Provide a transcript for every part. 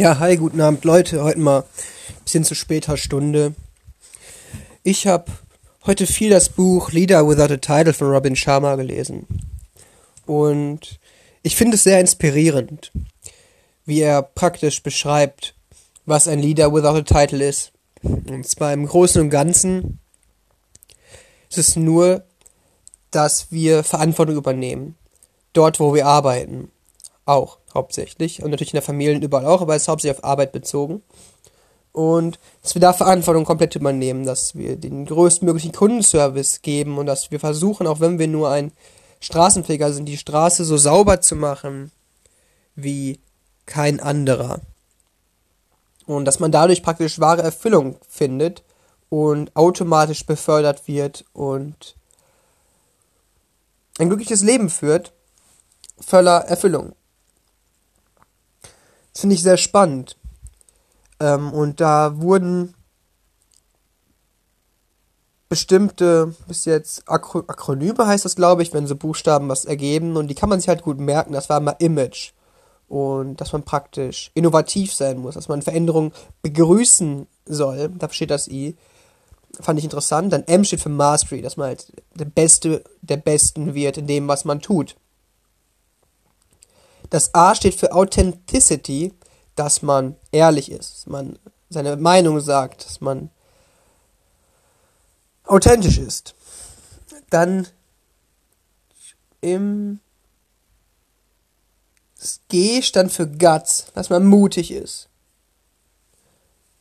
Ja, hi, guten Abend Leute. Heute mal ein bisschen zu später Stunde. Ich habe heute viel das Buch Leader Without a Title von Robin Sharma gelesen. Und ich finde es sehr inspirierend, wie er praktisch beschreibt, was ein Leader Without a Title ist. Und zwar im Großen und Ganzen ist es nur, dass wir Verantwortung übernehmen. Dort, wo wir arbeiten. Auch hauptsächlich. Und natürlich in der Familie und überall auch, aber es ist hauptsächlich auf Arbeit bezogen. Und dass wir da Verantwortung komplett übernehmen, dass wir den größtmöglichen Kundenservice geben und dass wir versuchen, auch wenn wir nur ein Straßenpfleger sind, die Straße so sauber zu machen wie kein anderer. Und dass man dadurch praktisch wahre Erfüllung findet und automatisch befördert wird und ein glückliches Leben führt, voller Erfüllung. Finde ich sehr spannend. Ähm, und da wurden bestimmte, bis jetzt Akro Akronyme heißt das, glaube ich, wenn so Buchstaben was ergeben und die kann man sich halt gut merken. Das war mal Image. Und dass man praktisch innovativ sein muss, dass man Veränderungen begrüßen soll. Da steht das I. Fand ich interessant. Dann M steht für Mastery, dass man halt der Beste der Besten wird in dem, was man tut. Das A steht für Authenticity, dass man ehrlich ist, dass man seine Meinung sagt, dass man authentisch ist. Dann im das G stand für Guts, dass man mutig ist.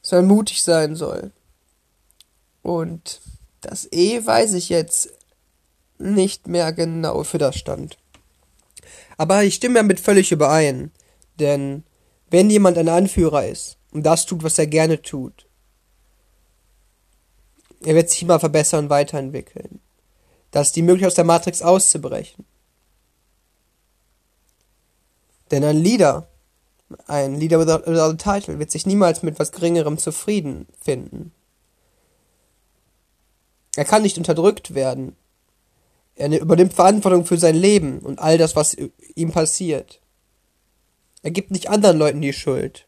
Dass man mutig sein soll. Und das E weiß ich jetzt nicht mehr genau für das stand. Aber ich stimme damit völlig überein. Denn wenn jemand ein Anführer ist und das tut, was er gerne tut, er wird sich immer verbessern und weiterentwickeln. Das ist die Möglichkeit, aus der Matrix auszubrechen. Denn ein Leader, ein Leader without, without a title, wird sich niemals mit was Geringerem zufrieden finden. Er kann nicht unterdrückt werden. Er übernimmt Verantwortung für sein Leben und all das, was ihm passiert. Er gibt nicht anderen Leuten die Schuld,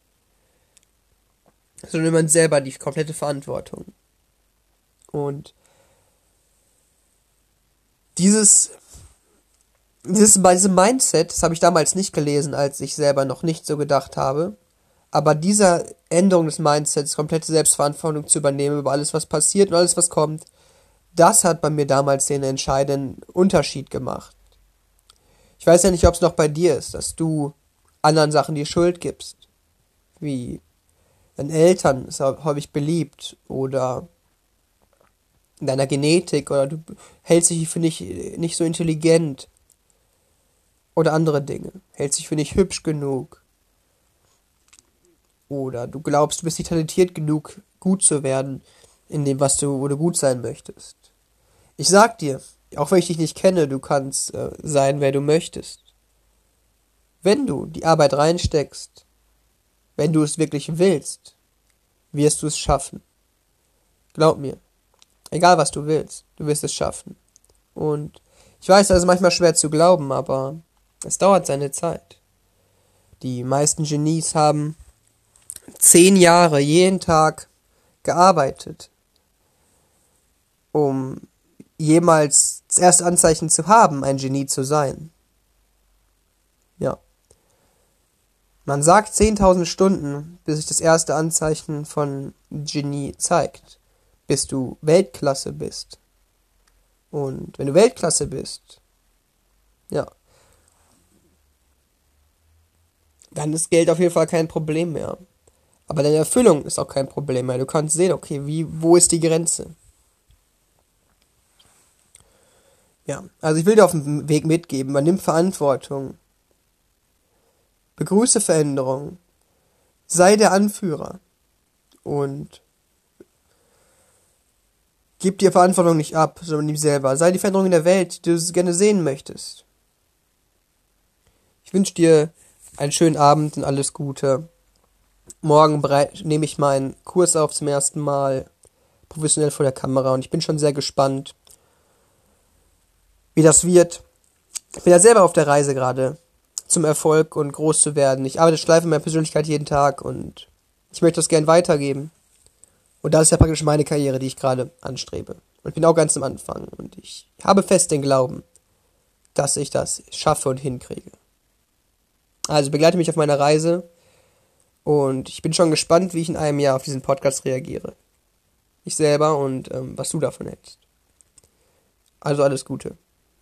sondern man selber die komplette Verantwortung. Und dieses, dieses, dieses Mindset, das habe ich damals nicht gelesen, als ich selber noch nicht so gedacht habe. Aber dieser Änderung des Mindsets, komplette Selbstverantwortung zu übernehmen über alles, was passiert und alles, was kommt, das hat bei mir damals den entscheidenden Unterschied gemacht. Ich weiß ja nicht, ob es noch bei dir ist, dass du anderen Sachen die Schuld gibst. Wie deinen Eltern ist häufig beliebt oder in deiner Genetik oder du hältst dich für nicht, nicht so intelligent oder andere Dinge. Hältst dich für nicht hübsch genug. Oder du glaubst, du bist nicht talentiert genug, gut zu werden in dem, was du, wo du gut sein möchtest. Ich sag dir, auch wenn ich dich nicht kenne, du kannst äh, sein, wer du möchtest. Wenn du die Arbeit reinsteckst, wenn du es wirklich willst, wirst du es schaffen. Glaub mir. Egal was du willst, du wirst es schaffen. Und ich weiß, das ist manchmal schwer zu glauben, aber es dauert seine Zeit. Die meisten Genies haben zehn Jahre jeden Tag gearbeitet, um jemals das erste Anzeichen zu haben, ein Genie zu sein. Ja. Man sagt 10.000 Stunden, bis sich das erste Anzeichen von Genie zeigt, bis du Weltklasse bist. Und wenn du Weltklasse bist, ja, dann ist Geld auf jeden Fall kein Problem mehr. Aber deine Erfüllung ist auch kein Problem mehr. Du kannst sehen, okay, wie, wo ist die Grenze? Ja, also ich will dir auf dem Weg mitgeben, man nimmt Verantwortung. Begrüße Veränderung. Sei der Anführer. Und gib dir Verantwortung nicht ab, sondern ihm selber. Sei die Veränderung in der Welt, die du gerne sehen möchtest. Ich wünsche dir einen schönen Abend und alles Gute. Morgen nehme ich meinen Kurs auf zum ersten Mal professionell vor der Kamera und ich bin schon sehr gespannt, wie das wird. Ich bin ja selber auf der Reise gerade zum Erfolg und groß zu werden. Ich arbeite schleife meine Persönlichkeit jeden Tag und ich möchte das gern weitergeben. Und das ist ja praktisch meine Karriere, die ich gerade anstrebe. Und ich bin auch ganz am Anfang. Und ich habe fest den Glauben, dass ich das schaffe und hinkriege. Also begleite mich auf meiner Reise. Und ich bin schon gespannt, wie ich in einem Jahr auf diesen Podcast reagiere. Ich selber und ähm, was du davon hältst. Also alles Gute.